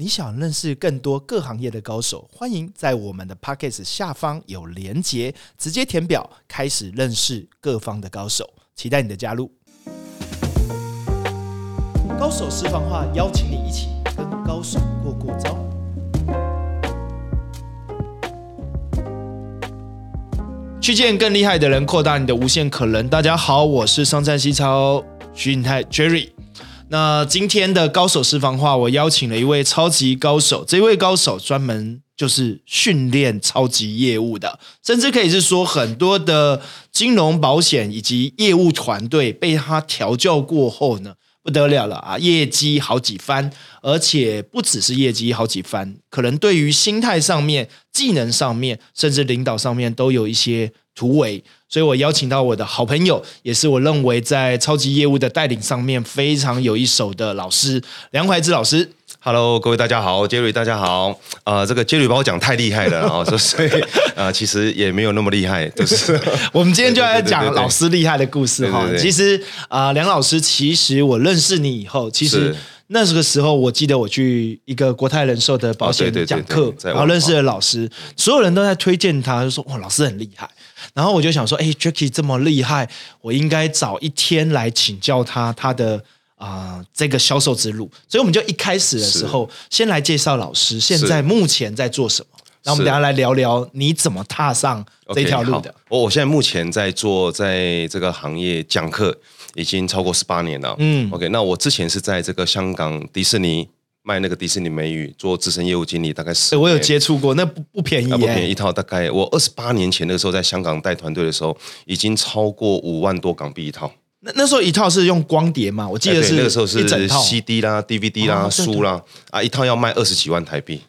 你想认识更多各行业的高手，欢迎在我们的 p o c k e t 下方有连结，直接填表开始认识各方的高手，期待你的加入。高手私房话，邀请你一起跟高手过过招。去见更厉害的人，扩大你的无限可能。大家好，我是上战西超徐颖泰 Jerry。那今天的高手私房话，我邀请了一位超级高手。这位高手专门就是训练超级业务的，甚至可以是说很多的金融保险以及业务团队被他调教过后呢，不得了了啊，业绩好几番，而且不只是业绩好几番，可能对于心态上面、技能上面，甚至领导上面都有一些突围。所以我邀请到我的好朋友，也是我认为在超级业务的带领上面非常有一手的老师梁怀之老师。Hello，各位大家好，杰瑞大家好。呃，这个杰瑞把我讲太厉害了啊，所以呃，其实也没有那么厉害，就是 我们今天就来讲 老师厉害的故事哈。其实啊，梁老师，其实我认识你以后，其实那个时候我记得我去一个国泰人寿的保险讲课，然后认识了老师，所有人都在推荐他，就说哇，老师很厉害。然后我就想说，哎，Jacky 这么厉害，我应该找一天来请教他他的啊这个销售之路。所以我们就一开始的时候，先来介绍老师现在目前在做什么。那我们等下来聊聊你怎么踏上这条路的。我我现在目前在做在这个行业讲课，已经超过十八年了。嗯，OK，那我之前是在这个香港迪士尼。卖那个迪士尼美语，做资深业务经理，大概是。我有接触过，那不不便宜，不便宜一套。大概我二十八年前那个时候在香港带团队的时候，已经超过五万多港币一套。那那时候一套是用光碟嘛？我记得是那个时候是 CD 啦、DVD 啦、书啦啊，一套要卖二十几万台币。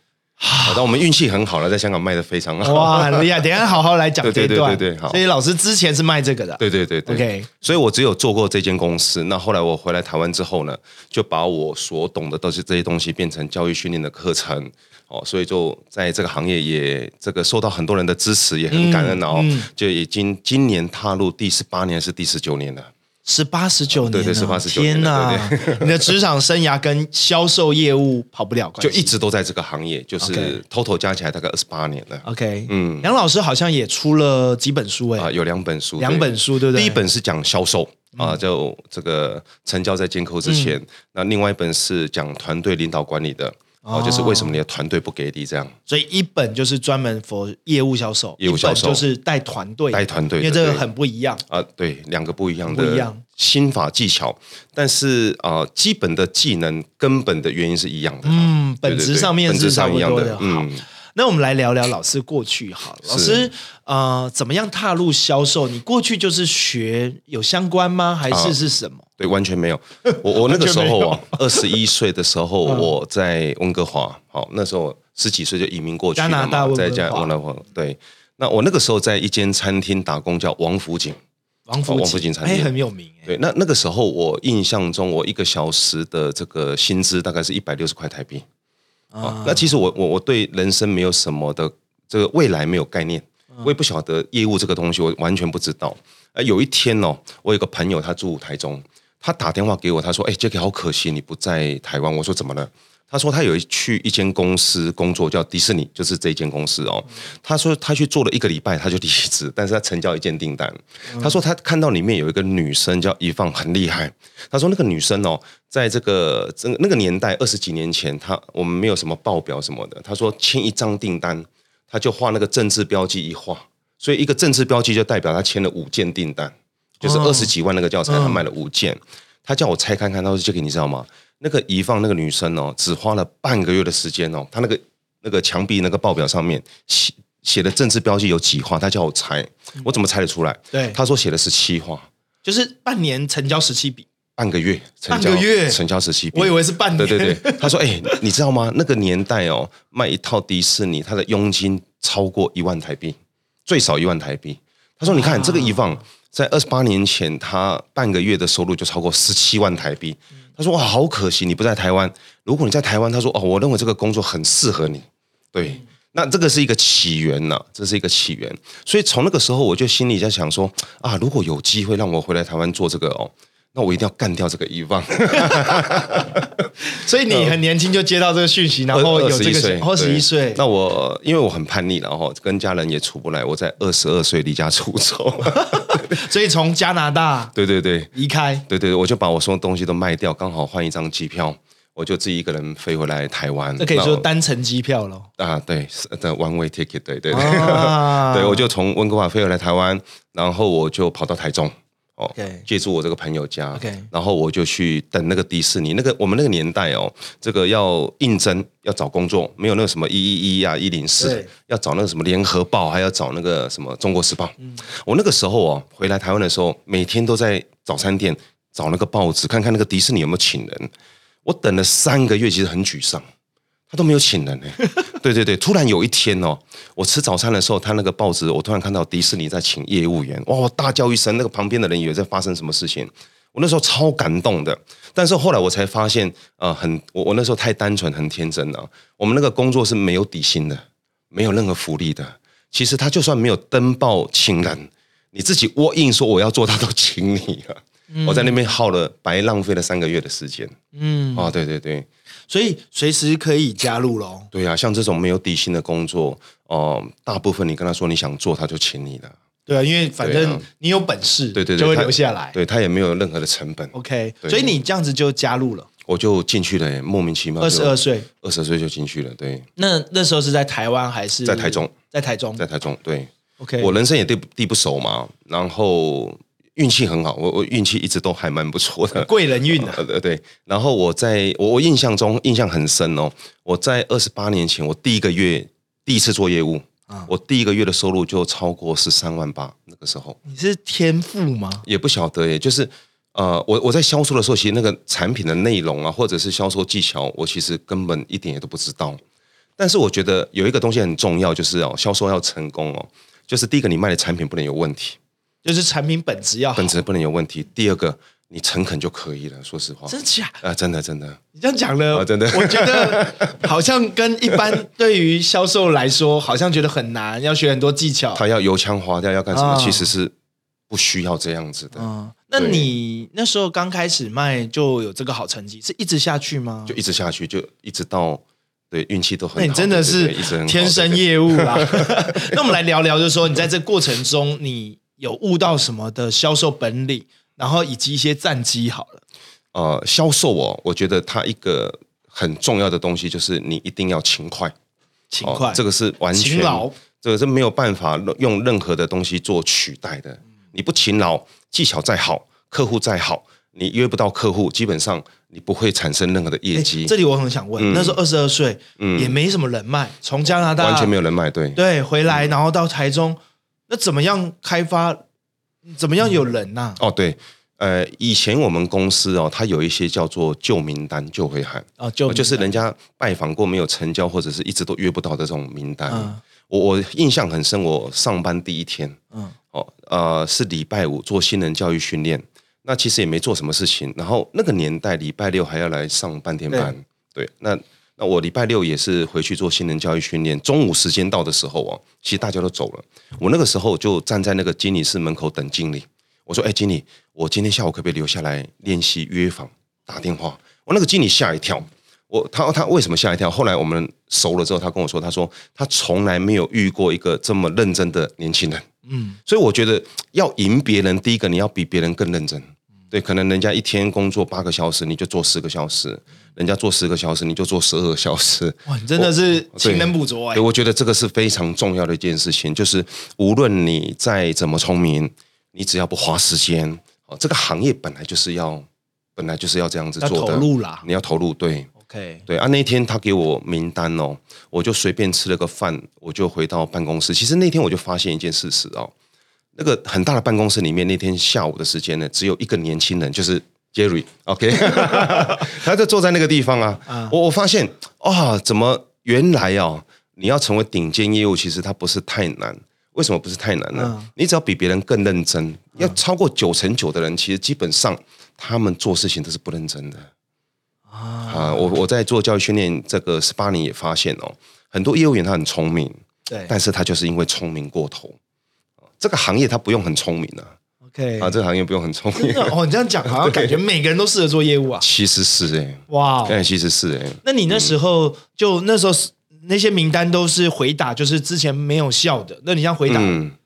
好，那 我们运气很好了，在香港卖的非常好。哇，很厉害！等下好好来讲 这段。对对对对，好。所以老师之前是卖这个的。对对对对。OK，所以我只有做过这间公司。那后来我回来台湾之后呢，就把我所懂的都是这些东西变成教育训练的课程。哦，所以就在这个行业也这个受到很多人的支持，也很感恩哦。就已经今年踏入第十八年，是第十九年了。十八十九年，对对，十八十九年。天哪！你的职场生涯跟销售业务跑不了关系，就一直都在这个行业，就是 total 加起来大概二十八年了。OK，嗯，梁老师好像也出了几本书哎，啊，有两本书，两本书对不对？第一本是讲销售啊，就这个成交在监扣之前，那另外一本是讲团队领导管理的。哦，就是为什么你的团队不给力这样？所以一本就是专门 for 业务销售，业务销售就是带团队，带团队，因为这个很不一样啊。对，两个不一样的不一样心法技巧，但是啊，基本的技能根本的原因是一样的。嗯，本质上面是差不多的。嗯。那我们来聊聊老师过去好，老师呃，怎么样踏入销售？你过去就是学有相关吗？还是是什么？对，完全没有。我我那个时候啊，二十一岁的时候，我在温哥华，好，那时候十几岁就移民过去加拿大在加温哥华。对，那我那个时候在一间餐厅打工，叫王府井。王府王府井餐厅很有名。对，那那个时候我印象中，我一个小时的这个薪资大概是一百六十块台币。啊，那其实我我我对人生没有什么的这个未来没有概念，我也不晓得业务这个东西，我完全不知道。而有一天哦，我有个朋友他住台中，他打电话给我，他说：“哎，Jacky，好可惜你不在台湾。”我说：“怎么了？”他说他有去一间公司工作，叫迪士尼，就是这间公司哦。他说他去做了一个礼拜，他就离职，但是他成交一件订单。他说他看到里面有一个女生叫一放，很厉害。他说那个女生哦，在这个这那个年代二十几年前，他我们没有什么报表什么的。他说签一张订单，他就画那个政治标记一画，所以一个政治标记就代表他签了五件订单，就是二十几万那个教材，他买了五件。他叫我拆看看，他说这个你知道吗？那个遗放那个女生哦，只花了半个月的时间哦，她那个那个墙壁那个报表上面写写的政治标记有几画，他叫我猜，我怎么猜得出来？对，他说写的是七画，就是半年成交十七笔，半个月半个月成交十七笔，我以为是半年。对对对，他说哎，你知道吗？那个年代哦，卖一套迪士尼，他的佣金超过一万台币，最少一万台币。他说你看这个遗放，在二十八年前，他半个月的收入就超过十七万台币。他说：“哇，好可惜你不在台湾。如果你在台湾，他说哦，我认为这个工作很适合你。对，那这个是一个起源呐，这是一个起源。所以从那个时候，我就心里在想说啊，如果有机会让我回来台湾做这个哦，那我一定要干掉这个遗忘。所以你很年轻就接到这个讯息，然后有这21岁个二十一对岁，那我因为我很叛逆，然后跟家人也处不来，我在二十二岁离家出走。所以从加拿大 对对对离开，对对，我就把我所有东西都卖掉，刚好换一张机票，我就自己一个人飞回来台湾。那可以说单程机票了。啊，对是的 one way ticket，对对对。啊对，我就从温哥华飞回来台湾，然后我就跑到台中，借住我这个朋友家然后我就去等那个迪士尼，那个我们那个年代哦，这个要应征要找工作，没有那个什么一一一啊一零四对，要找那个什么联合报，还要找那个什么中国时报。嗯我那个时候哦，回来台湾的时候，每天都在早餐店找那个报纸，看看那个迪士尼有没有请人。我等了三个月，其实很沮丧。他都没有请人呢。对对对，突然有一天哦，我吃早餐的时候，他那个报纸，我突然看到迪士尼在请业务员，哇！我大叫一声，那个旁边的人以为在发生什么事情。我那时候超感动的，但是后来我才发现，呃，很我我那时候太单纯很天真了。我们那个工作是没有底薪的，没有任何福利的。其实他就算没有登报请人，你自己窝硬说我要做，他都请你了。我在那边耗了白浪费了三个月的时间。嗯，啊，对对对。所以随时可以加入喽。对啊，像这种没有底薪的工作，哦、大部分你跟他说你想做，他就请你了。对啊，因为反正你有本事，对对对，就会他留下来。对他也没有任何的成本，OK，所以你这样子就加入了，我就进去了，莫名其妙。二十二，岁。二十岁就进去了。对，那那时候是在台湾还是在台中？在台中。在台中。对 OK，我人生也地地不熟嘛，然后运气很好，我我运气一直都还蛮不错的。贵人运啊。呃对对，然后我在我我印象中印象很深哦，我在二十八年前，我第一个月第一次做业务，啊我第一个月的收入就超过十三万八，那个时候你是天赋吗？也不晓得耶，就是呃，我我在销售的时候，其实那个产品的内容啊，或者是销售技巧，我其实根本一点也都不知道。但是我觉得有一个东西很重要，就是哦，销售要成功哦，就是第一个你卖的产品不能有问题，就是产品本质要好本。质不能有问题；第二个你诚恳就可以了。说实话，真假？啊、真的真的。你这样讲了，啊真的我觉得好像跟一般对于销售来说，好像觉得很难，要学很多技巧。他要油腔滑调，要干什么？啊其实是不需要这样子的，嗯，那你那时候刚开始卖就有这个好成绩，是一直下去吗？就一直下去，就一直到对运气都很好。那你真的是天生业务啦。那我们来聊聊，就是说你在这过程中，你有悟到什么的销售本领，然后以及一些战绩好了。呃，销售哦，我觉得它一个很重要的东西就是你一定要勤快，勤快，哦这个是完全勤劳，这个是没有办法用任何的东西做取代的。你不勤劳，技巧再好，客户再好，你约不到客户，基本上你不会产生任何的业诶绩，这里我很想问，那时候二十二岁，嗯也没什么人脉，从加拿大完全没有人脉。对，对回来，然后到台中，那怎么样开发？怎么样有人呐、哦对，呃，以前我们公司哦，它有一些叫做旧名单、旧回函。哦，就哦就是人家拜访过没有成交，或者是一直都约不到的这种名单。嗯我我印象很深，我上班第一天，嗯哦，呃，是礼拜五做新人教育训练，那其实也没做什么事情。然后那个年代礼拜六还要来上半天班，对，那那我礼拜六也是回去做新人教育训练。中午时间到的时候哦，其实大家都走了，我那个时候就站在那个经理室门口等经理。我说：“哎，经理，我今天下午可不可以留下来练习约访打电话？”我那个经理吓一跳，我他他为什么吓一跳？后来我们熟了之后，他跟我说，他说他从来没有遇过一个这么认真的年轻人。嗯，所以我觉得要赢别人，第一个你要比别人更认真。对，可能人家一天工作八个小时，你就做十个小时；人家做十个小时，你就做十二个小时。哇，你真的是勤能补拙哎、对，我觉得这个是非常重要的一件事情，就是无论你再怎么聪明，你只要不花时间，哦，这个行业本来就是要，本来就是要这样子做的，投入啦。你要投入，对。OK，对啊，那天他给我名单哦，我就随便吃了个饭，我就回到办公室。其实那天我就发现一件事实哦，那个很大的办公室里面，那天下午的时间呢，只有一个年轻人，就是 Jerry，OK，他就坐在那个地方啊。我我发现啊、怎么原来哦，你要成为顶尖业务，其实它不是太难。为什么不是太难呢？嗯你只要比别人更认真，要超过九成九的人，其实基本上他们做事情都是不认真的。啊，我我在做教育训练这个十八年也发现哦，很多业务员他很聪明，对但是他就是因为聪明过头，这个行业他不用很聪明啊，OK，啊，这个行业不用很聪明。哦，你这样讲好像 感觉每个人都适合做业务啊。其实是哎，哇，哎，其实是哎。那你那时候就那时候那些名单都是回答，就是之前没有效的。那你这样回答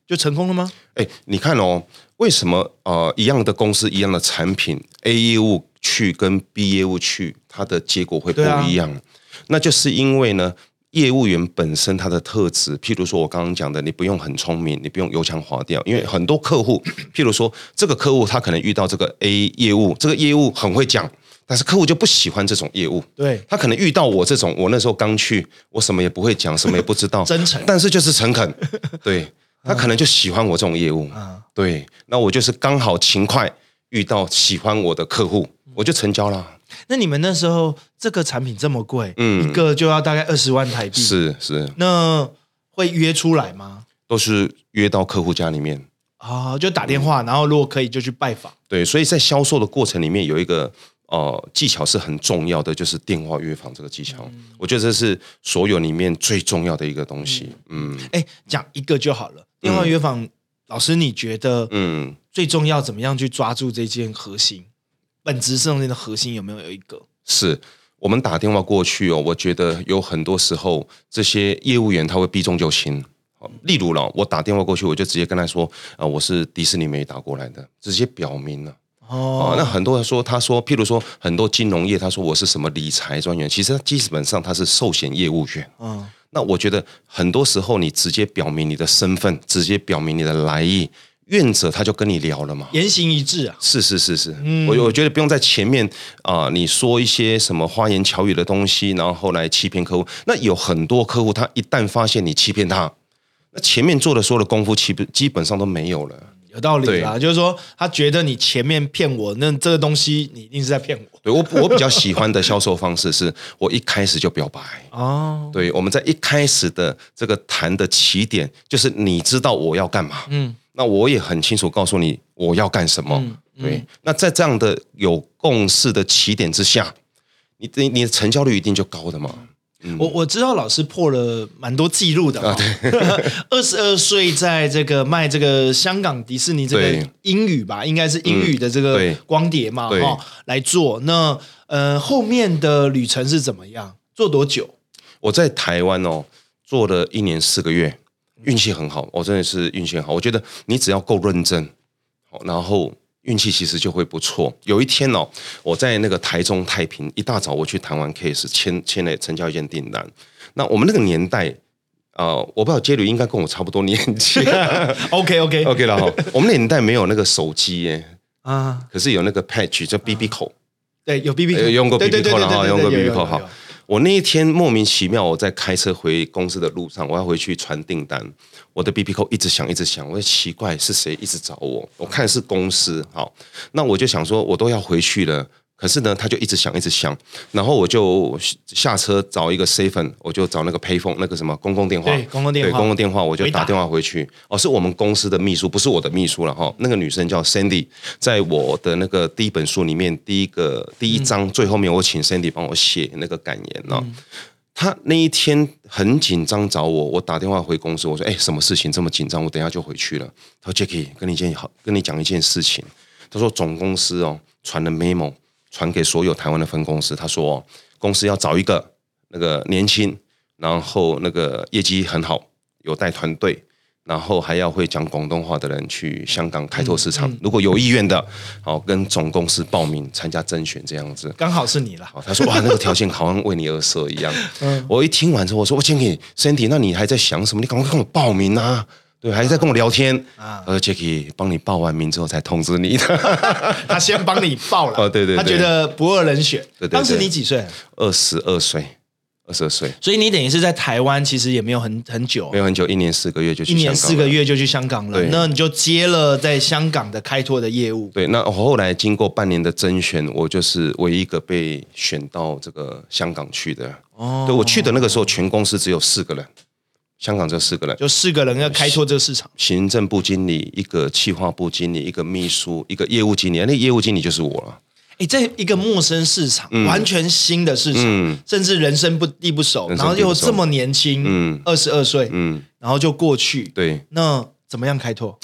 就成功了吗？哎，你看哦，为什么呃一样的公司一样的产品，A 业务去跟 B 业务去，它的结果会不一样？那就是因为呢。业务员本身他的特质，譬如说我刚刚讲的，你不用很聪明，你不用油腔滑调，因为很多客户，譬如说这个客户他可能遇到这个 A 业务，这个业务很会讲，但是客户就不喜欢这种业务。对，他可能遇到我这种，我那时候刚去，我什么也不会讲，什么也不知道，真诚，但是就是诚恳。对他可能就喜欢我这种业务。对，那我就是刚好勤快遇到喜欢我的客户，我就成交了。那你们那时候这个产品这么贵，嗯，一个就要大概二十万台币，是是。那会约出来吗？都是约到客户家里面啊，就打电话，然后如果可以就去拜访。对，所以在销售的过程里面有一个呃技巧是很重要的，就是电话约访这个技巧。我觉得这是所有里面最重要的一个东西。嗯，哎，讲一个就好了。电话约访，老师你觉得嗯最重要怎么样去抓住这件核心？本质上面的核心有没有有一个？是我们打电话过去哦，我觉得有很多时候这些业务员他会避重就轻。例如了，我打电话过去，我就直接跟他说：“啊，我是迪士尼没打过来的，直接表明了。”哦，那很多人说，他说，譬如说很多金融业，他说我是什么理财专员，其实基本上他是寿险业务员。嗯，那我觉得很多时候你直接表明你的身份，直接表明你的来意。愿者他就跟你聊了嘛，言行一致啊，是是是是，我我觉得不用在前面啊，你说一些什么花言巧语的东西，然后后来欺骗客户。那有很多客户，他一旦发现你欺骗他，那前面做的所有的功夫，基本基本上都没有了。有道理啊，就是说他觉得你前面骗我，那这个东西你一定是在骗我。对我我比较喜欢的销售方式是，我一开始就表白 哦。对，我们在一开始的这个谈的起点，就是你知道我要干嘛，嗯。那我也很清楚告诉你我要干什么，对。那在这样的有共识的起点之下，你你你的成交率一定就高的嘛。我我知道老师破了蛮多记录的，二十二岁在这个卖这个香港迪士尼这个英语吧，应该是英语的这个光碟嘛，哈，来做。那呃后面的旅程是怎么样？做多久？我在台湾哦，做了一年四个月。运气很好，我真的是运气很好。我觉得你只要够认真，然后运气其实就会不错。有一天哦，我在那个台中太平，一大早我去谈完 case，签签了成交一件订单。那我们那个年代，呃，我不知道杰吕应该跟我差不多年纪。OK OK OK 了哈。我们年代没有那个手机耶啊，可是有那个 patch 叫 BB 口，对，有 BB 口，用过 BB 口了哈，用过 BB 口哈。我那一天莫名其妙，我在开车回公司的路上，我要回去传订单，我的 B B 扣一直响，一直响，我奇怪是谁一直找我，我看是公司，好，那我就想说，我都要回去了。可是呢，他就一直响，一直响，然后我就下车找一个 C 粉，我就找那个 Pay phone 那个什么公共电话，对，公共电话，对，公共电话，我就打电话回去。哦，是我们公司的秘书，不是我的秘书了哈。那个女生叫 Sandy，在我的那个第一本书里面，第一个第一章最后面，我请 Sandy 帮我写那个感言呢。他那一天很紧张找我，我打电话回公司，我说：“哎，什么事情这么紧张？我等下就回去了。”他说：“Jackie，跟你一件好，跟你讲一件事情。”他说：“总公司哦传了 memo。”传给所有台湾的分公司，他说公司要找一个那个年轻，然后那个业绩很好，有带团队，然后还要会讲广东话的人去香港开拓市场。如果有意愿的，好跟总公司报名参加甄选这样子。刚好是你了。他说哇，那个条件好像为你而设一样。我一听完之后，我说我先给身体，那你还在想什么？你赶快跟我报名啊！对，还在跟我聊天啊。呃，Jacky 帮你报完名之后才通知你的。他先帮你报了。哦，对对。他觉得不二人选。对对。当时你几岁？二十二岁，二十二岁。所以你等于是在台湾，其实也没有很很久。没有很久，一年四个月就去。一年四个月就去香港了。那你就接了在香港的开拓的业务。对，那后来经过半年的甄选，我就是唯一一个被选到这个香港去的。哦。对我去的那个时候，全公司只有四个人。香港这四个人，就四个人要开拓这个市场。行政部经理、一个企划部经理、一个秘书、一个业务经理，那业务经理就是我了。哎，在一个陌生市场，完全新的市场，甚至人生不地不熟，然后又这么年轻，二十二岁，嗯，然后就过去。对，那怎么样开拓？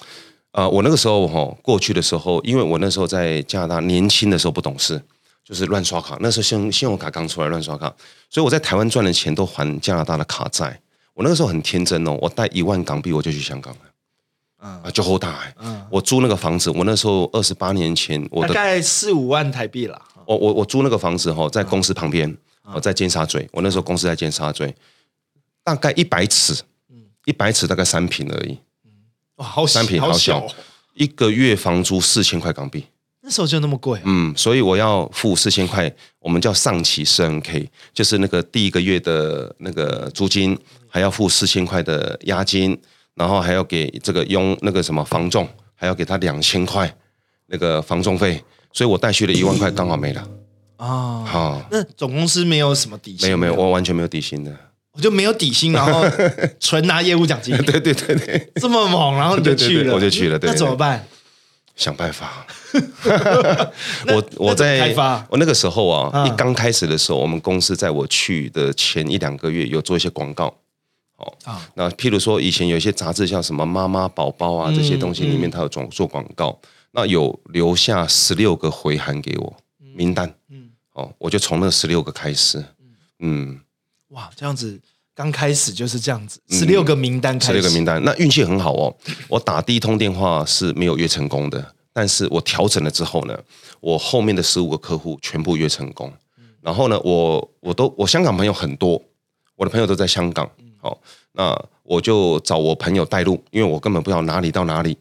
呃，我那个时候哈、过去的时候，因为我那时候在加拿大年轻的时候不懂事，就是乱刷卡。那时候信用信用卡刚出来，乱刷卡，所以我在台湾赚的钱都还加拿大的卡债。我那个时候很天真哦，我带一万港币我就去香港了。嗯啊，就后大哎、我租那个房子，我那时候二十八年前，我的大概四五万台币啦。我我我租那个房子哈，在公司旁边，我，在尖沙咀。我那时候公司在尖沙咀，大概一百尺，一百尺大概三平而已，哇，好小三平好小好小哦，一个月房租四千块港币。那时候就那么贵啊。嗯，所以我要付四千块，我们叫上期四 N K，就是那个第一个月的那个租金，还要付四千块的押金，然后还要给这个佣那个什么房仲，还要给他两千块那个房仲费，所以我带去了一万块，刚好没了。哦，好、那总公司没有什么底薪，没有没有，我完全没有底薪的。我就没有底薪，然后纯拿业务奖金，对对对对，这么猛，然后你就去了，对对对我就去了对那怎么办？想办法。我我在开发我那个时候啊，啊一刚开始的时候，我们公司在我去的前一两个月有做一些广告。哦。啊，那譬如说，以前有一些杂志像什么妈妈宝宝啊这些东西，里面它有做做广告，那有留下十六个回函给我名单，嗯，哦，我就从那十六个开始，嗯，哇，这样子刚开始就是这样子，十六个名单开始，十六个名单，那运气很好哦。我打第一通电话是没有约成功的，但是我调整了之后呢，我后面的十五个客户全部约成功。然后呢，我我都我香港朋友很多，我的朋友都在香港，好、那我就找我朋友带路，因为我根本不知道哪里到哪里。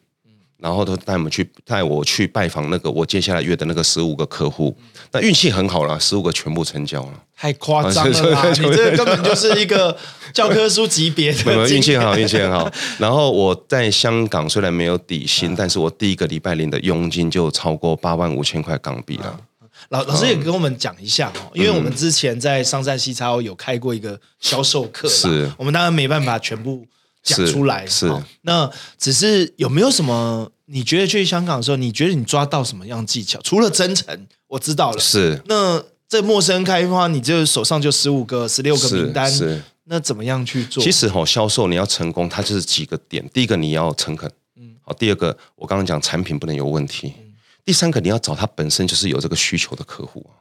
然后他带我们去带我去拜访那个我接下来约的那个十五个客户，那运气很好啦，十五个全部成交了。太夸张了 你这根本就是一个教科书级别的没有运气很好，运气很好。然后我在香港虽然没有底薪，但是我第一个礼拜领的佣金就超过八万五千块港币了。老老师也跟我们讲一下哦，因为我们之前在商战西超有开过一个销售课，是我们当然没办法全部讲出来，是那只是有没有什么？你觉得去香港的时候，你觉得你抓到什么样技巧？除了真诚，我知道了。是那这陌生开发，你就手上就十五个、十六个名是单，是。那怎么样去做？其实哈、销售你要成功，它就是几个点。第一个你要诚恳，嗯，好。第二个我刚刚讲产品不能有问题。第三个你要找他本身就是有这个需求的客户啊。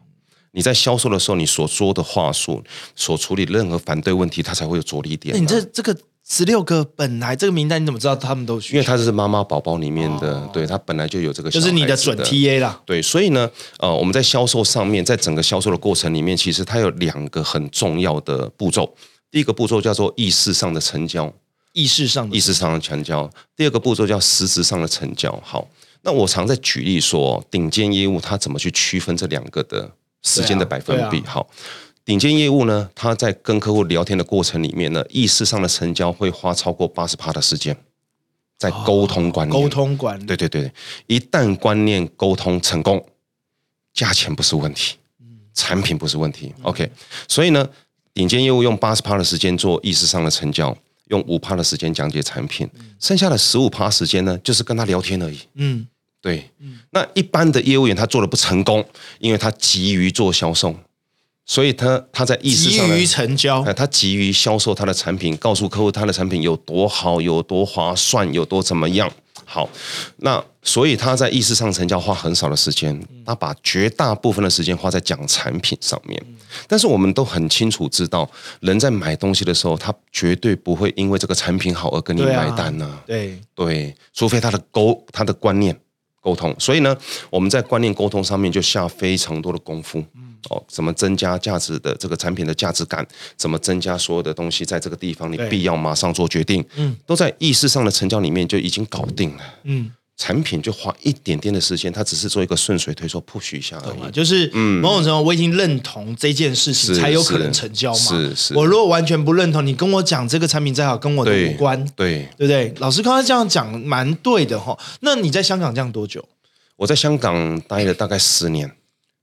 你在销售的时候，你所说的话术，所处理任何反对问题，他才会有着力点、啊。那你这这个十六个本来这个名单，你怎么知道他们都需因为他是妈妈宝宝里面的，对，他本来就有这个小就是你的准 TA 啦。对，所以呢，呃，我们在销售上面，在整个销售的过程里面，其实它有两个很重要的步骤。第一个步骤叫做意识上的成交，意识上的意识上的成交；第二个步骤叫实质上的成交。好，那我常在举例说，顶尖业务它怎么去区分这两个的时间的百分比？好，顶尖业务呢，它在跟客户聊天的过程里面呢，意识上的成交会花超过八十趴的时间在沟通观念。沟通观念，对对对，一旦观念沟通成功，价钱不是问题，产品不是问题。OK，所以呢，顶尖业务用八十趴的时间做意识上的成交，用五趴的时间讲解产品，剩下的十五趴时间呢，就是跟他聊天而已。嗯，对，那一般的业务员他做的不成功，因为他急于做销售，所以他他在意识急上急于成交哎，他急于销售他的产品，告诉客户他的产品有多好、有多划算、有多怎么样。好，那所以他在意识上成交花很少的时间，他把绝大部分的时间花在讲产品上面。但是我们都很清楚知道，人在买东西的时候，他绝对不会因为这个产品好而跟你买单呢、对，对，除非他的沟他的观念沟通，所以呢，我们在观念沟通上面就下非常多的功夫。哦，怎么增加价值的这个产品的价值感？怎么增加所有的东西在这个地方你必要马上做决定？嗯，都在意识上的成交里面就已经搞定了。嗯，产品就花一点点的时间，它只是做一个顺水推舟 push 一下而已。就是某种程度我已经认同这件事情，才有可能成交嘛。是是我如果完全不认同，你跟我讲这个产品再好，跟我的对无关，对，对不对？老师刚才这样讲蛮对的哈。那你在香港这样多久？我在香港待了大概十年，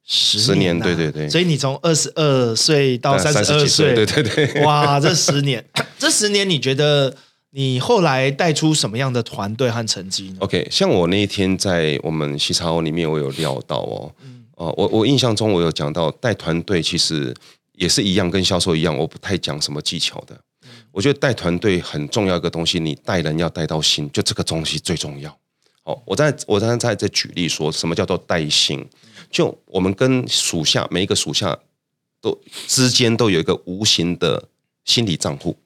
十十年啊对对对所以你从二十二岁到三十二几岁，对对对。哇，这十年，这十年你觉得你后来带出什么样的团队和成绩呢？OK，像我那一天在我们西茶欧里面，我有料到哦，哦、我我印象中我有讲到带团队其实也是一样，跟销售一样，我不太讲什么技巧的。我觉得带团队很重要一个东西，你带人要带到心，就这个东西最重要。哦，我在我刚才在在举例说什么叫做带薪，就我们跟属下每一个属下都之间都有一个无形的心理账户，嗯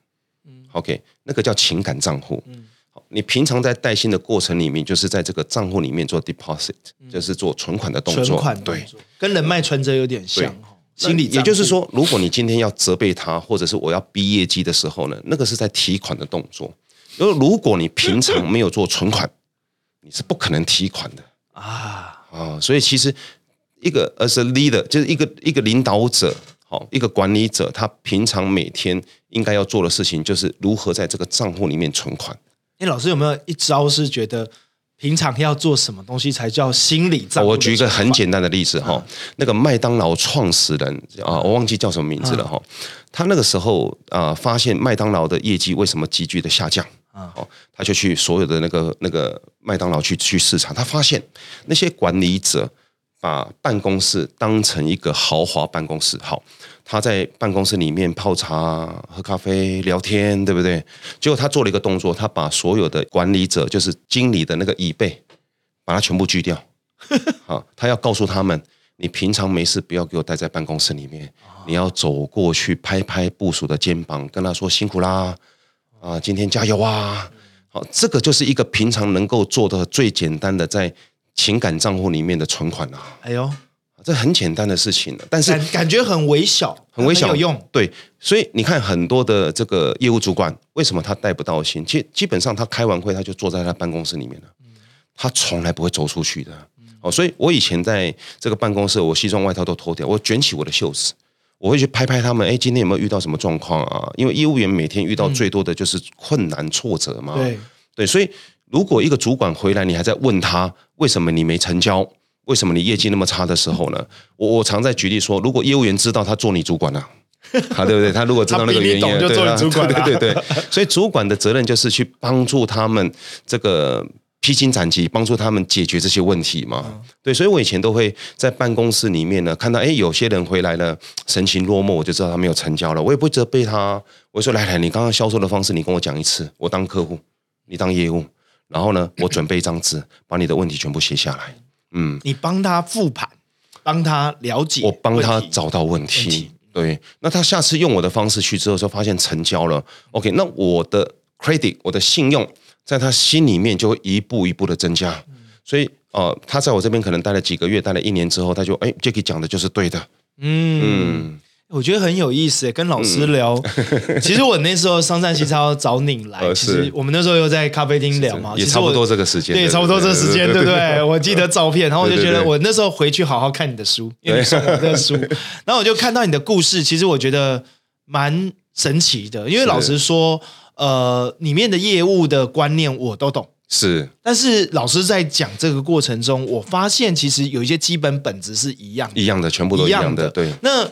，OK，那个叫情感账户，嗯，好，你平常在带薪的过程里面，就是在这个账户里面做 deposit，就是做存款的动作，存款对。跟人脉存折有点像哦，心理也就是，说，如果你今天要责备他，或者是我要逼业绩的时候呢，那个是在提款的动作。因为如果你平常没有做存款，你是不可能提款的啊，啊。所以其实一个 as a leader 就是一个一个领导者，好，一个管理者，他平常每天应该要做的事情，就是如何在这个账户里面存款。哎，老师有没有一招是觉得平常要做什么东西才叫心理账？我举一个很简单的例子哈，那个麦当劳创始人啊，我忘记叫什么名字了哈。他那个时候啊，发现麦当劳的业绩为什么急剧的下降？哦，他就去所有的那个那个麦当劳去去视察，他发现那些管理者把办公室当成一个豪华办公室，好，他在办公室里面泡茶、喝咖啡、聊天，对不对？结果他做了一个动作，他把所有的管理者，就是经理的那个椅背，把它全部锯掉。好，他要告诉他们，你平常没事不要给我待在办公室里面，你要走过去拍拍部署的肩膀，跟他说辛苦啦，啊，今天加油啊！好，这个就是一个平常能够做的最简单的在情感账户里面的存款啊，哎呦，这很简单的事情了，但是感感觉很微小，很微小有用。对，所以你看很多的这个业务主管，为什么他带不到薪？基基本上他开完会他就坐在他办公室里面了，他从来不会走出去的。哦，所以我以前在这个办公室，我西装外套都脱掉，我卷起我的袖子，我会去拍拍他们，哎，今天有没有遇到什么状况啊？因为业务员每天遇到最多的就是困难挫折嘛。对，对，所以如果一个主管回来，你还在问他为什么你没成交，为什么你业绩那么差的时候呢？我我常在举例说，如果业务员知道他做你主管了、啊，对不对？他如果知道那个原因，对啊做你主管啊 对对对对。所以主管的责任就是去帮助他们这个披荆斩棘，帮助他们解决这些问题嘛。嗯对，所以我以前都会在办公室里面呢，看到哎有些人回来了，神情落寞，我就知道他没有成交了。我也不会责备他，我说来来，你刚刚销售的方式，你跟我讲一次，我当客户，你当业务，然后呢，我准备一张纸，把你的问题全部写下来。嗯，你帮他复盘，帮他了解，我帮他找到问问题题。对，那他下次用我的方式去之后，就发现成交了。OK，那我的 credit，我的信用，在他心里面就会一步一步的增加。所以，呃，他在我这边可能待了几个月，待了一年之后，他就哎，Jacky 讲的就是对的。嗯。嗯，我觉得很有意思，跟老师聊。其实我那时候上战西超找你来，呃其实是我们那时候又在咖啡厅聊嘛，也差不多这个时间，对，差不多这个时间，对不对？我记得照片，然后我就觉得我那时候回去好好看你的书，因为你送我的书，然后我就看到你的故事，其实我觉得蛮神奇的，因为老实说，呃，里面的业务的观念我都懂。是但是老师在讲这个过程中，我发现其实有一些基本本质是一样的。一样的，全部都一样的。对，那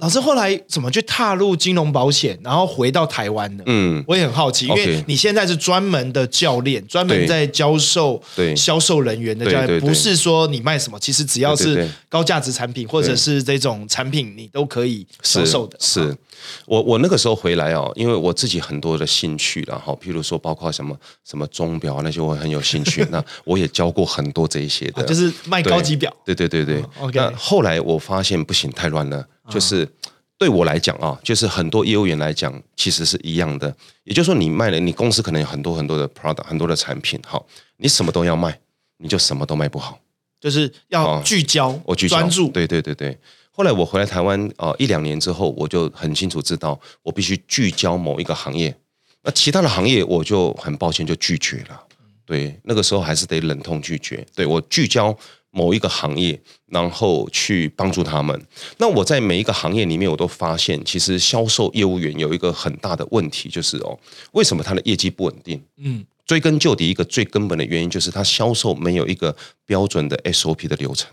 老师后来怎么去踏入金融保险，然后回到台湾呢？嗯，我也很好奇，因为你现在是专门的教练，专门在教授对销售人员的教练，不是说你卖什么，其实只要是高价值产品或者是这种产品，你都可以销售的。是我我那个时候回来哦，因为我自己很多的兴趣然后譬如说包括什么什么钟表啊那些，我很有兴趣。那我也教过很多这一些的，啊就是卖高级表。对对对对。OK 那后来我发现不行，太乱了。就是对我来讲啊，就是很多业务员来讲，其实是一样的。也就是说，你卖了，你公司可能有很多很多的 product，很多的产品，好，你什么都要卖，你就什么都卖不好。就是要哦聚焦，我聚焦专注。对对对对。后来我回来台湾呃一两年之后，我就很清楚知道，我必须聚焦某一个行业，那其他的行业我就很抱歉就拒绝了。对，那个时候还是得忍痛拒绝。对我聚焦某一个行业，然后去帮助他们。那我在每一个行业里面，我都发现，其实销售业务员有一个很大的问题，就是哦，为什么他的业绩不稳定？嗯，追根究底，一个最根本的原因就是他销售没有一个标准的 SOP 的流程。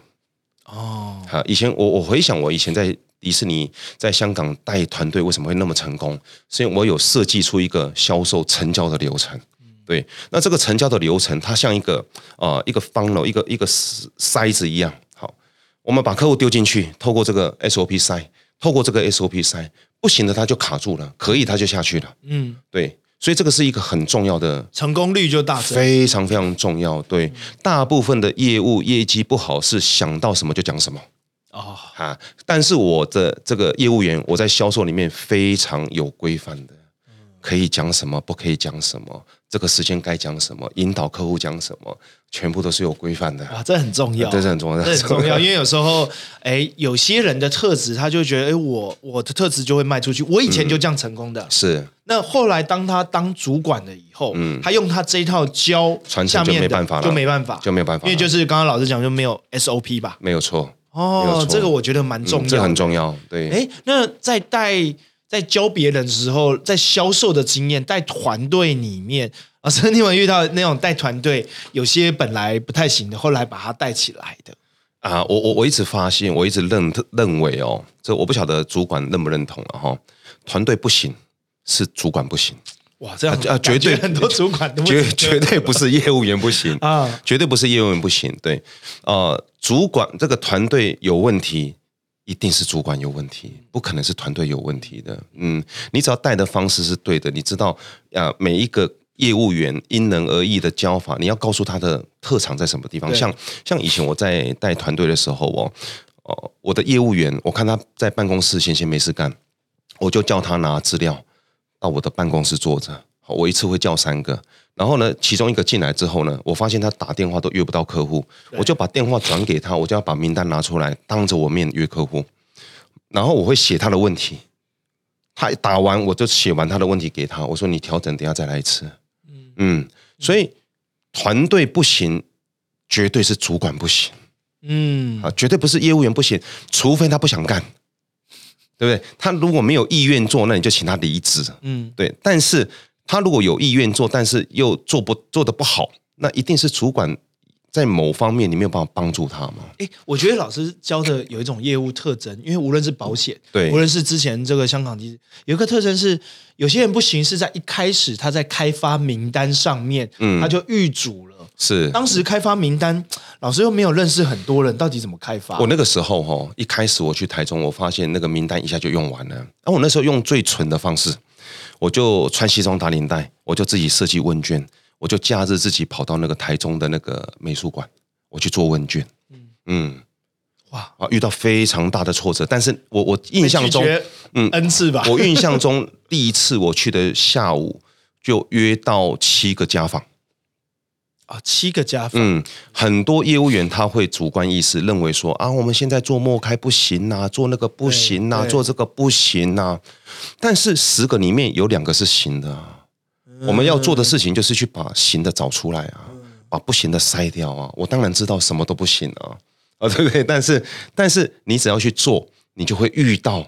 哦，好，以前我我回想我以前在迪士尼在香港带团队为什么会那么成功，是因为我有设计出一个销售成交的流程。对，那这个成交的流程，它像一个呃一个 funnel 一个一个筛子一样。好，我们把客户丢进去，透过这个 SOP 筛，透过这个 SOP 筛，不行的他就卡住了，可以他就下去了。嗯，对，所以这个是一个很重要的，成功率就大。非常非常重要。对，大部分的业务业绩不好是想到什么就讲什么哦，啊，但是我的这个业务员，我在销售里面非常有规范的，可以讲什么，不可以讲什么，这个时间该讲什么，引导客户讲什么，全部都是有规范的。哇，这很重要，这是很重要，这很重要。因为有时候，哎，有些人的特质，他就觉得，哎，我我的特质就会卖出去。我以前就这样成功的。是。那后来当他当主管了以后，嗯，他用他这一套教下面的，就没办法，就没有办法，因为就是刚刚老师讲，就没有 SOP 吧？没有错。哦，这个我觉得蛮重要，这很重要。对。哎，那在带在教别人的时候，在销售的经验，带团队里面啊，曾经有遇到那种带团队，有些本来不太行的，后来把他带起来的。啊，我我我一直发现，我一直认认为哦，这我不晓得主管认不认同了哈，团队不行。是主管不行，哇，这样啊，绝对很多主管都绝绝对不是业务员不行啊，绝对不是业务员不行，对，呃，主管这个团队有问题，一定是主管有问题，不可能是团队有问题的。嗯，你只要带的方式是对的，你知道啊，每一个业务员因人而异的教法，你要告诉他的特长在什么地方。像像以前我在带团队的时候哦，哦，我的业务员，我看他在办公室闲闲没事干，我就叫他拿资料。到我的办公室坐着，我一次会叫三个，然后呢，其中一个进来之后呢，我发现他打电话都约不到客户，我就把电话转给他，我就要把名单拿出来，当着我面约客户，然后我会写他的问题，他打完我就写完他的问题给他，我说你调整，等下再来一次，嗯，所以团队不行，绝对是主管不行，嗯，啊，绝对不是业务员不行，除非他不想干。对不对？他如果没有意愿做，那你就请他离职。嗯，对。但是他如果有意愿做，但是又做不做的不好，那一定是主管在某方面你没有办法帮助他嘛？哎，我觉得老师教的有一种业务特征，因为无论是保险，对，无论是之前这个香港机，有一个特征是，有些人不行，是在一开始他在开发名单上面，嗯，他就预主了。是，当时开发名单，老师又没有认识很多人，到底怎么开发？我那个时候哈，一开始我去台中，我发现那个名单一下就用完了。然后我那时候用最纯的方式，我就穿西装打领带，我就自己设计问卷，我就假日自己跑到那个台中的那个美术馆，我去做问卷。嗯嗯，哇啊，遇到非常大的挫折，但是我我印象中，嗯，n 次吧。我印象中第一次我去的下午就约到七个家访。啊，七个加分。嗯，很多业务员他会主观意识认为说啊，我们现在做莫开不行呐，做那个不行呐，做这个不行呐。但是十个里面有两个是行的，我们要做的事情就是去把行的找出来啊，把不行的筛掉啊。我当然知道什么都不行啊，啊对不对？但是但是你只要去做，你就会遇到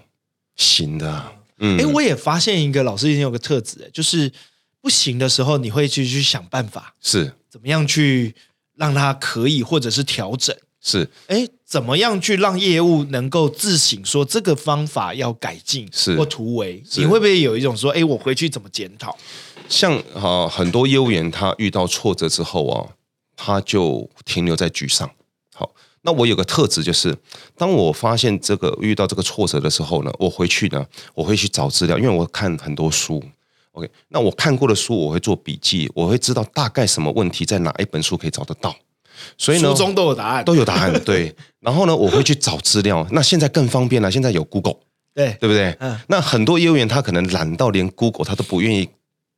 行的。嗯，哎，我也发现一个老师以前有个特质，就是不行的时候，你会去去想办法。是。怎么样去让它可以，或者是调整？是，哎，怎么样去让业务能够自省，说这个方法要改进，是或突围？你会不会有一种说，哎，我回去怎么检讨？像啊，很多业务员他遇到挫折之后啊，他就停留在沮丧。好，那我有个特质就是，当我发现这个遇到这个挫折的时候呢，我回去呢，我会去找资料，因为我看很多书。OK，那我看过的书我会做笔记，我会知道大概什么问题在哪一本书可以找得到，所以呢，书中都有答案，都有答案。对，然后呢，我会去找资料。那现在更方便了，现在有 Google，对对不对？嗯。那很多业务员他可能懒到连 Google 他都不愿意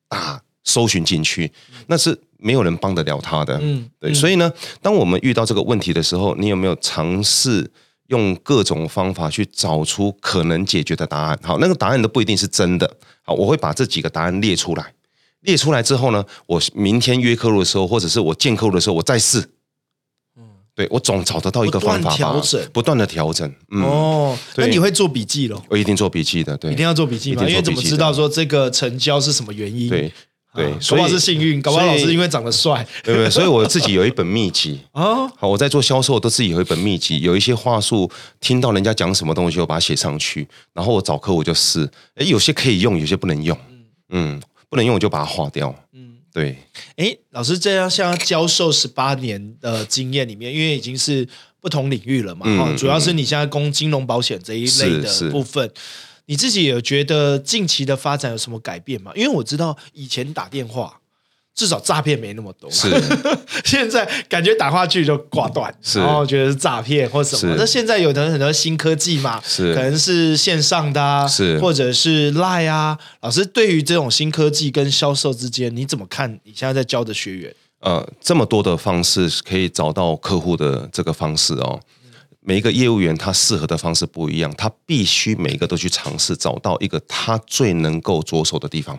打搜寻进去，那是没有人帮得了他的。嗯，对。所以呢，当我们遇到这个问题的时候，你有没有尝试？用各种方法去找出可能解决的答案。好，那个答案都不一定是真的。好，我会把这几个答案列出来。列出来之后呢，我明天约客户的时候，或者是我见客户的时候，我再试。嗯，对我总找得到一个方法调整，不断的调整。哦，那你会做笔记喽？我一定做笔记的，对，一定要做笔记，因为怎么知道说这个成交是什么原因？对。对，所以是幸运，搞不好老师因为长得帅，对不对？所以我自己有一本秘籍啊。好，我在做销售都自己有一本秘籍，有一些话术，听到人家讲什么东西，我把它写上去，然后我找客户就试。哎，有些可以用，有些不能用。嗯，不能用我就把它划掉。嗯，对。哎，老师这样像教授十八年的经验里面，因为已经是不同领域了嘛，哈，主要是你现在供金融保险这一类的部分。你自己有觉得近期的发展有什么改变吗？因为我知道以前打电话。至少诈骗没那么多，是 现在感觉打话去就挂断，是然后觉得是诈骗或什么。那现在有的很多新科技嘛，是可能是线上的啊，是或者是 Line 啊。老师对于这种新科技跟销售之间，你怎么看？你现在在教的学员，呃，这么多的方式可以找到客户的这个方式哦。每一个业务员他适合的方式不一样，他必须每一个都去尝试，找到一个他最能够着手的地方。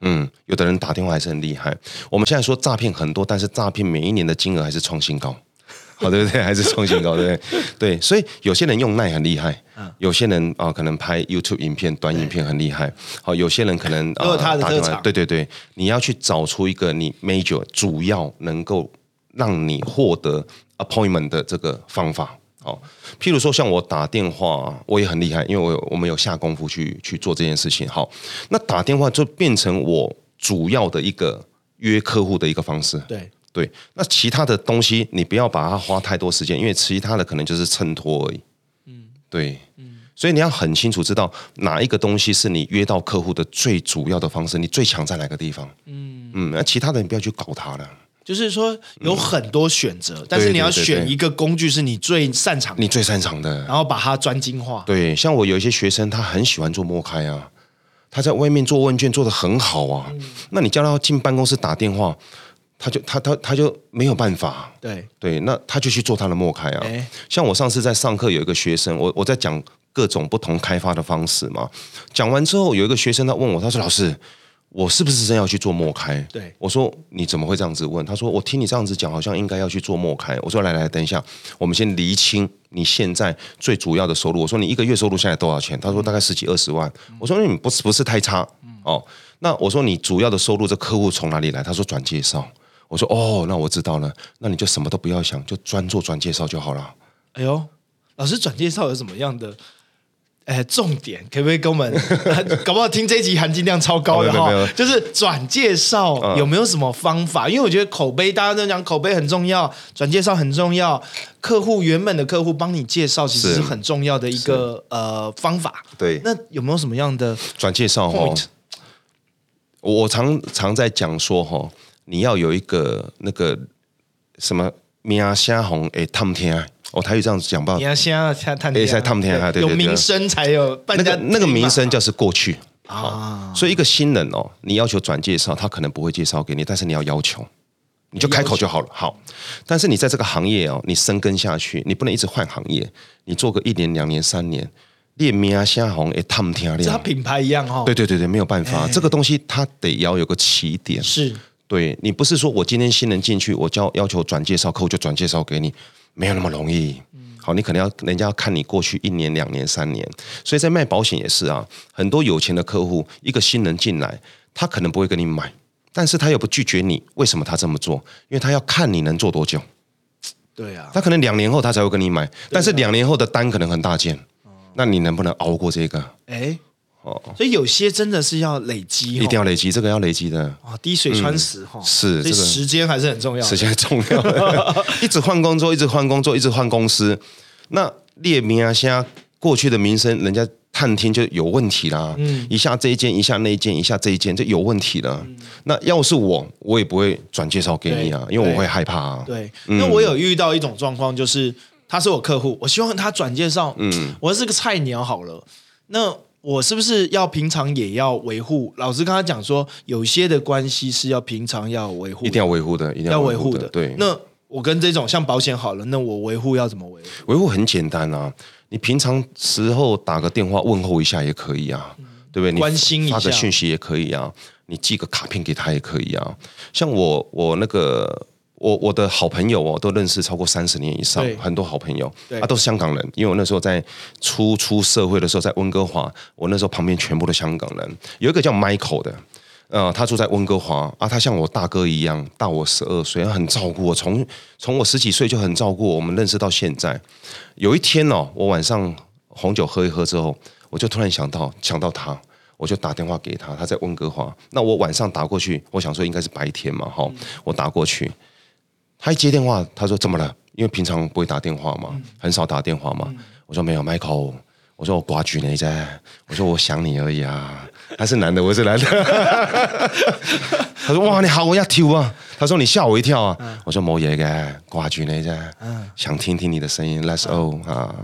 嗯，有的人打电话还是很厉害。我们现在说诈骗很多，但是诈骗每一年的金额还是创新高，好对不对？还是创新高，对不对？对，所以有些人用耐很厉害，有些人啊可能拍 YouTube 影片、短影片很厉害，好，有些人可能都有他的打电对对对，你要去找出一个你 major 主要能够让你获得 appointment 的这个方法。哦，譬如说像我打电话，我也很厉害，因为我有我们有下功夫去去做这件事情。好，那打电话就变成我主要的一个约客户的一个方式。对，对，那其他的东西你不要把它花太多时间，因为其他的可能就是衬托而已。嗯，对，所以你要很清楚知道哪一个东西是你约到客户的最主要的方式，你最强在哪个地方。嗯嗯，那其他的你不要去搞它了，就是说有很多选择，但是你要选一个工具是你最擅长的，你最擅长的。然后把它专精化。对，像我有一些学生，他很喜欢做摸开啊，他在外面做问卷做得很好啊。那你叫他进办公室打电话，他就他他他就没有办法。对，对，那他就去做他的默开啊。哎像我上次在上课，有一个学生，我我在讲各种不同开发的方式嘛。讲完之后，有一个学生他问我，他说：“老师，我是不是真要去做莫开？”对我说：“你怎么会这样子问？”他说：“我听你这样子讲，好像应该要去做莫开。”我说：“来来，等一下，我们先厘清你现在最主要的收入。”我说：“你一个月收入现在多少钱？”他说：“大概十几二十万。”我说：“你不是不是太差哦。”那我说：“你主要的收入这客户从哪里来？”他说：“转介绍。”我说：“哦，那我知道了，那你就什么都不要想，就专做转介绍就好了。哎呦，老师转介绍有什么样的？哎，重点可不可以跟我们？搞不好听这一集含金量超高的哈就是转介绍嗯有没有什么方法？因为我觉得口碑，大家都讲口碑很重要，转介绍很重要。客户原本的客户帮你介绍，其实是是很重要的一个呃方法。对，那有没有什么样的转介绍哦我我常常在讲说哈，你要有一个那个什么名虾红诶，探天，我台语这样子讲吧你，要先要探探哎在探天啊对对有对名声才有那个那个名声就是过去。啊，所以一个新人哦，你要求转介绍，他可能不会介绍给你，但是你要要求，你就开口就好了。好，但是你在这个行业哦，你深耕下去，你不能一直换行业，你做个一年、两年、三年，列名啊、虾红诶，探天亮。这它品牌一样哦。对对对对，没有办法，哎这个东西它得要有个起点。是对你不是说我今天新人进去，我叫要求转介绍，客户就转介绍给你，没有那么容易。好，你可能要人家要看你过去一年、两年、三年，所以在卖保险也是啊，很多有钱的客户，一个新人进来，他可能不会跟你买，但是他又不拒绝你，为什么他这么做？因为他要看你能做多久，对啊，他可能两年后他才会跟你买，但是两年后的单可能很大件，那你能不能熬过这个？哎，所以有些真的是要累积，一定要累积，这个要累积的。啊，滴水穿石哈，是这个时间还是很重要的。时间很重要，一直换工作，一直换工作，一直换公司。那列名啊，现在过去的名声，人家探听就有问题啦。嗯一下这一件，一下那一件，一下这一件，就有问题了。那要是我，我也不会转介绍给你啊，因为我会害怕啊。对，那我有遇到一种状况，就是他是我客户，我希望他转介绍，嗯，我是个菜鸟好了，那我是不是要平常也要维护？老师跟他讲说，有些的关系是要平常要维护，一定要维护的，一定要维护的。对，那我跟这种像保险好了，那我维护要怎么维护？维护很简单啊，你平常时候打个电话问候一下也可以啊，对不对？你关心一下发个讯息也可以啊，你寄个卡片给他也可以啊。像我我那个我我的好朋友哦，都认识超过三十年以上，很多好朋友，对啊都是香港人。因为我那时候在初出社会的时候，在温哥华，我那时候旁边全部都香港人，有一个叫 Michael 的。呃，他住在温哥华啊，他像我大哥一样，大我十二岁，他很照顾我，从从我十几岁就很照顾我，我们认识到现在。有一天哦，我晚上红酒喝一喝之后，我就突然想到想到他，我就打电话给他，他在温哥华。那我晚上打过去，我想说应该是白天嘛，哈、我打过去，他一接电话，他说怎么了？因为平常不会打电话嘛，很少打电话嘛。我说没有，Michael，我说我寡居呢在，我说我想你而已啊。他是男的，我是男的。他说哇你好，我要跳啊。他说你吓我一跳啊。我说冇嘢嘅，寡居呢在，想听听你的声音，Let's go 啊。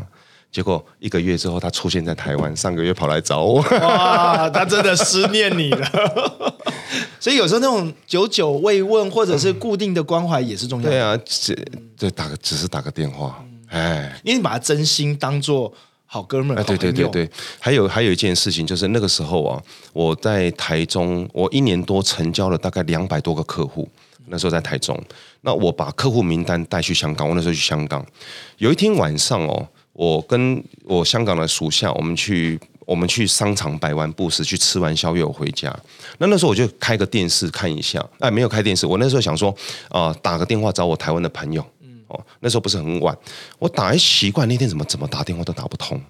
结果一个月之后，他出现在台湾，上个月跑来找我。哇，他真的思念你了。所以有时候那种久久慰问，或者是固定的关怀也是重要的。对啊，只对打个只是打个电话，哎，因为你把他真心当做好哥们儿、啊，对对对对，还有还有一件事情，就是那个时候啊，我在台中，我一年多成交了大概两百多个客户。那时候在台中，那我把客户名单带去香港。我那时候去香港，有一天晚上哦，我跟我香港的属下，我们去我们去商场摆完布施，去吃完宵夜，我回家。那那时候我就开个电视看一下，哎，没有开电视。我那时候想说，啊、打个电话找我台湾的朋友。哦，那时候不是很晚，我打一习惯，那天怎么怎么打电话都打不通。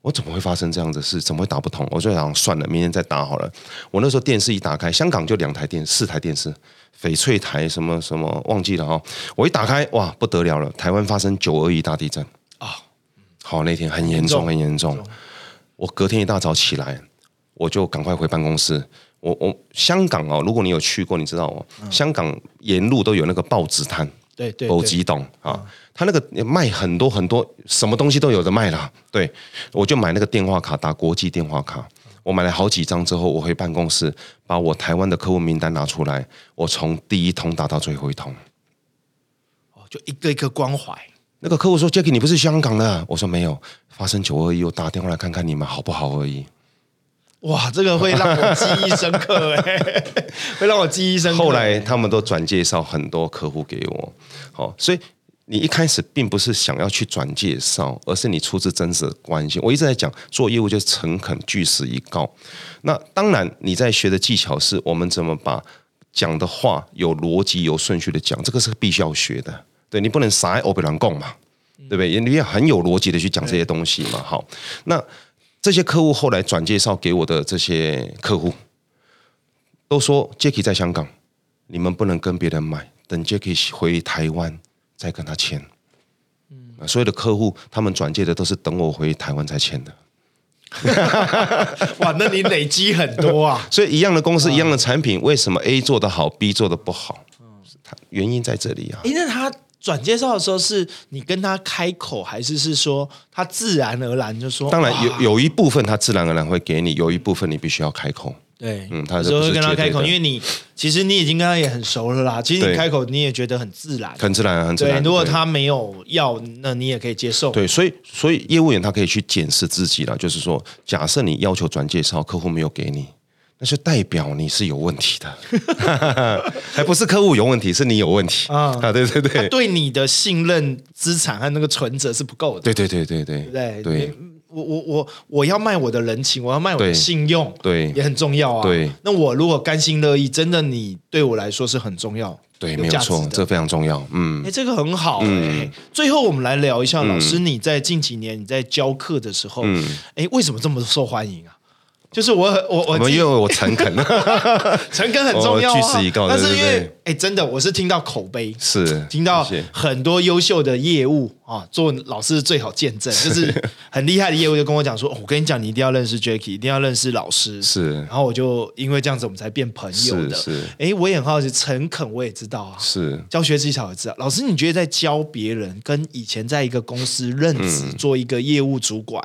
我怎么会发生这样子的事？怎么会打不通？我就想算了，明天再打好了。我那时候电视一打开，香港就两台电四台电视，翡翠台什么什么忘记了哈、我一打开，哇，不得了了！台湾发生九二一大地震啊好，那天很严重，很严重。我隔天一大早起来，我就赶快回办公室。我我香港哦，如果你有去过，你知道哦，香港沿路都有那个报纸摊，对对对欧激动啊，他那个卖很多很多，什么东西都有的卖啦。对，我就买那个电话卡，打国际电话卡。我买了好几张之后，我回办公室，把我台湾的客户名单拿出来，我从第一通打到最后一通。哦就一个一个关怀。那个客户说：“Jacky，你不是香港的？”我说：“没有，发生九二一，我打电话来看看你们好不好而已。哇，这个会让我记忆深刻哎，会让我记忆深”刻。后来他们都转介绍很多客户给我，好，所以你一开始并不是想要去转介绍，而是你出自真实的关心。我一直在讲，做业务就是诚恳、据实以告。那当然，你在学的技巧是我们怎么把讲的话有逻辑、有顺序的讲，这个是必须要学的。对你不能傻爱欧北兰贡嘛，对不对？你要很有逻辑的去讲这些东西嘛。好，那这些客户后来转介绍给我的这些客户，都说 Jacky 在香港，你们不能跟别人买，等 Jacky 回台湾再跟他签。嗯，所有的客户他们转介的都是等我回台湾才签的，哇，那你累积很多啊。所以一样的公司、一样的产品，为什么 A 做的好，B 做的不好？它原因在这里啊。诶，那他转介绍的时候，是你跟他开口，还是是说他自然而然就说？当然有有一部分他自然而然会给你，有一部分你必须要开口。对，嗯他有时候会跟他开口，因为你其实你已经跟他也很熟了啦。其实你开口你也觉得很自然。很自然，很自然对，然。如果他没有要，那你也可以接受。对，所以所以业务员他可以去检视自己了，就是说，假设你要求转介绍，客户没有给你，那就代表你是有问题的，还不是客户有问题，是你有问题。啊。啊！对对对，对你的信任资产和那个存折是不够的。对对对对对。对对？我我我我要卖我的人情，我要卖我的信用，对也很重要啊。对，那我如果甘心乐意，真的你对我来说是很重要，对，没有错，这非常重要。嗯。哎，，这个很好哎、最后我们来聊一下，老师你在近几年你在教课的时候，哎、为什么这么受欢迎啊？就是我我我因为我诚恳，诚恳很重要、啊，哦据实以告但是因为哎，真的我是听到口碑，是听到很多优秀的业务啊，做老师最好见证，就是很厉害的业务就跟我讲说，哦我跟你讲，你一定要认识 Jacky，一定要认识老师。是然后我就因为这样子，我们才变朋友的。是是哎，我也很好奇，诚恳我也知道啊，是。教学技巧也知道。老师，你觉得在教别人，跟以前在一个公司任职、嗯做一个业务主管，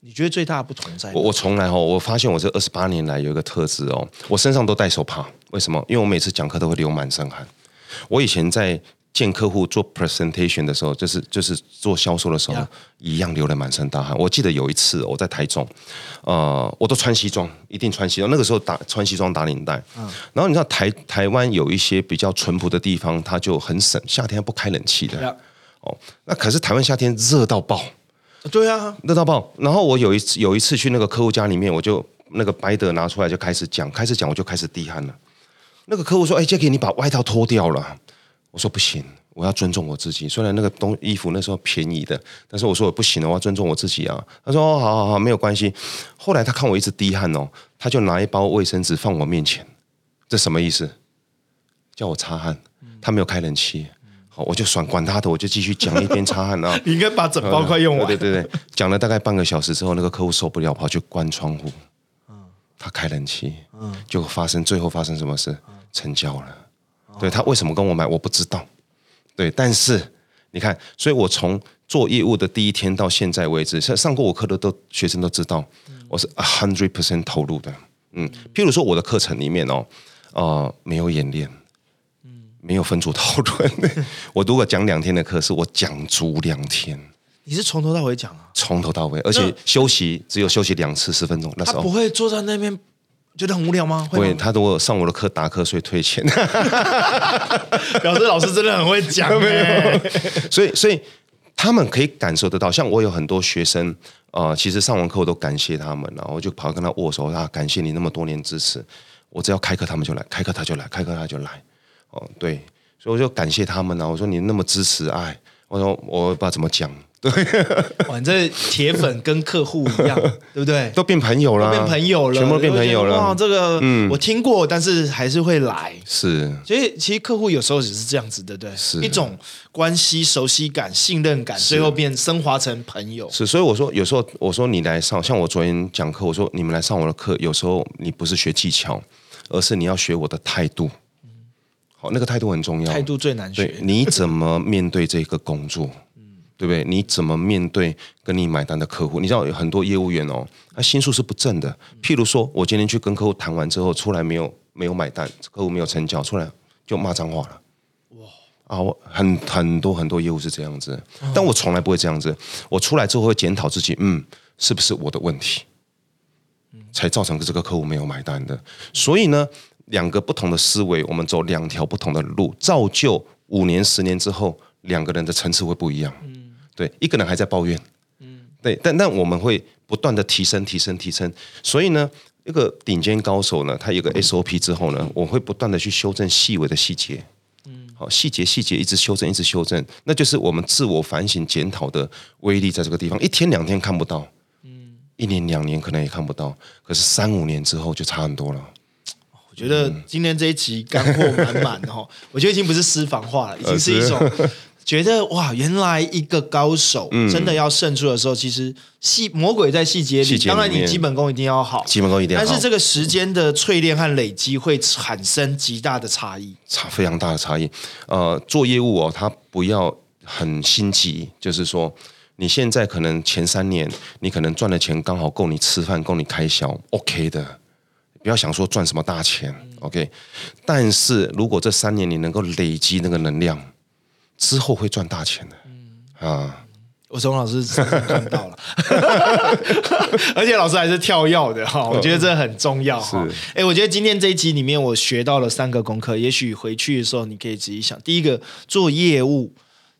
你觉得最大的不同在哪我？我从来哦，我发现我这二十八年来有一个特质哦，我身上都带手帕。为什么？因为我每次讲课都会流满身汗。我以前在见客户做 presentation 的时候，就是就是做销售的时候 Yeah 一样流了满身大汗。我记得有一次我在台中，呃，我都穿西装，一定穿西装。那个时候打穿西装打领带，嗯然后你知道台台湾有一些比较淳朴的地方，它就很省，夏天不开冷气的。呀哦，那可是台湾夏天热到爆。对啊，热到爆。然后我有一次有一次去那个客户家里面，我就那个白德拿出来就开始讲，开始讲我就开始滴汗了。那个客户说：“哎，Jacky，你把外套脱掉了。”我说：“不行，我要尊重我自己。虽然那个东衣服那时候便宜的，但是我说我不行了，我要尊重我自己啊。”他说：“哦，好好好，没有关系。”后来他看我一直滴汗哦，他就拿一包卫生纸放我面前，这什么意思？叫我擦汗。他没有开冷气。好，我就算管他的，我就继续讲，一边擦汗 啊。你应该把整包快用完。对对对，讲了大概半个小时之后，那个客户受不了，跑去关窗户。他开冷气，嗯，就发生最后发生什么事？成交了。对他为什么跟我买，我不知道。对，但是你看，所以我从做业务的第一天到现在为止，上上过我课的都学生都知道，我是 a hundred percent 投入的。嗯，譬如说我的课程里面哦，呃，没有演练，嗯，没有分组讨论。我如果讲两天的课，是我讲足两天。你是从头到尾讲啊？从头到尾，而且休息只有休息两次，十分钟。那时候不会坐在那边觉得很无聊吗？会，他如果上我的课打瞌睡退钱，表示老师真的很会讲。没有，所以所以他们可以感受得到。像我有很多学生呃，其实上完课我都感谢他们，然后就跑跟他握手啊，感谢你那么多年支持。我只要开课他们就来，开课他就来，开课他就来。哦，对，所以我就感谢他们呢。我说你那么支持，哎，我说我不知道怎么讲。对，反正铁粉跟客户一样，对不对？都变朋友了，变朋友了，全部变朋友了。哇，这个，嗯，我听过，但是还是会来。是，所以其实客户有时候也是这样子，对不对？是一种关系、熟悉感、信任感，最后变升华成朋友。是，所以我说，有时候我说你来上，像我昨天讲课，我说你们来上我的课，有时候你不是学技巧，而是你要学我的态度。好，那个态度很重要，态度最难学。你怎么面对这个工作？对不对？你怎么面对跟你买单的客户？你知道有很多业务员哦，他心术是不正的。譬如说，我今天去跟客户谈完之后，出来没有没有买单，客户没有成交，出来就骂脏话了。哇啊！我很很多很多业务是这样子，但我从来不会这样子。我出来之后会检讨自己，嗯，是不是我的问题，才造成这个客户没有买单的？所以呢，两个不同的思维，我们走两条不同的路，造就五年、十年之后，两个人的层次会不一样。嗯。对，一个人还在抱怨，嗯，对，但但我们会不断的提升、提升、提升，所以呢，一个顶尖高手呢，他有个 SOP 之后呢，我会不断的去修正细微的细节，嗯，好，细节细节一直修正，一直修正，那就是我们自我反省检讨的威力，在这个地方，一天两天看不到，嗯，一年两年可能也看不到，可是三五年之后就差很多了。我觉得今天这一集干货满满哈，我觉得已经不是私房话了，已经是一种。觉得哇，原来一个高手真的要胜出的时候，其实细魔鬼在细节里。当然，你基本功一定要好，基本功一定要好。但是这个时间的淬炼和累积会产生极大的差异，差非常大的差异。呃，做业务哦，他不要很心急，就是说你现在可能前三年你可能赚的钱刚好够你吃饭，够你开销，OK 的。不要想说赚什么大钱，OK。但是如果这三年你能够累积那个能量。之后会赚大钱的，嗯啊，我从老师看到了，而且老师还是跳药的哈，我觉得这很重要哈。哎，我觉得今天这一集里面我学到了三个功课，也许回去的时候你可以自己想。第一个，做业务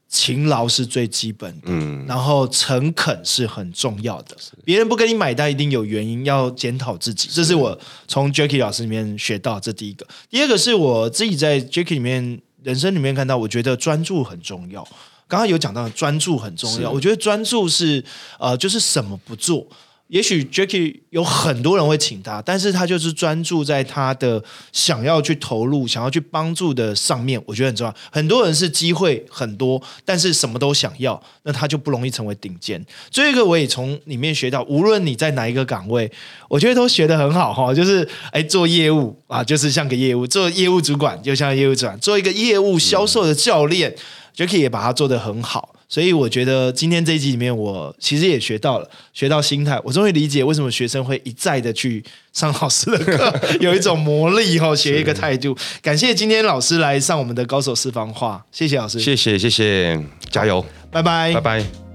勤劳是最基本的，嗯，然后诚恳是很重要的。别人不跟你买单，一定有原因，要检讨自己。这是我从 Jacky 老师里面学到，这第一个。第二个是我自己在 Jacky 里面。人生里面看到，我觉得专注很重要。刚刚有讲到专注很重要，我觉得专注是呃，就是什么不做。也许 Jacky 有很多人会请他，但是他就是专注在他的想要去投入、想要去帮助的上面，我觉得很重要。很多人是机会很多，但是什么都想要，那他就不容易成为顶尖。这个我也从里面学到，无论你在哪一个岗位，我觉得都学得很好哈。就是哎，做业务啊，就是像个业务；做业务主管就像业务主管；做一个业务销售的教练，Jacky 也把它做得很好。所以我觉得今天这一集里面，我其实也学到了，学到心态。我终于理解为什么学生会一再的去上老师的课，有一种魔力哈，学一个态度。感谢今天老师来上我们的高手私房话，谢谢老师，谢谢谢谢，加油，拜拜，拜拜。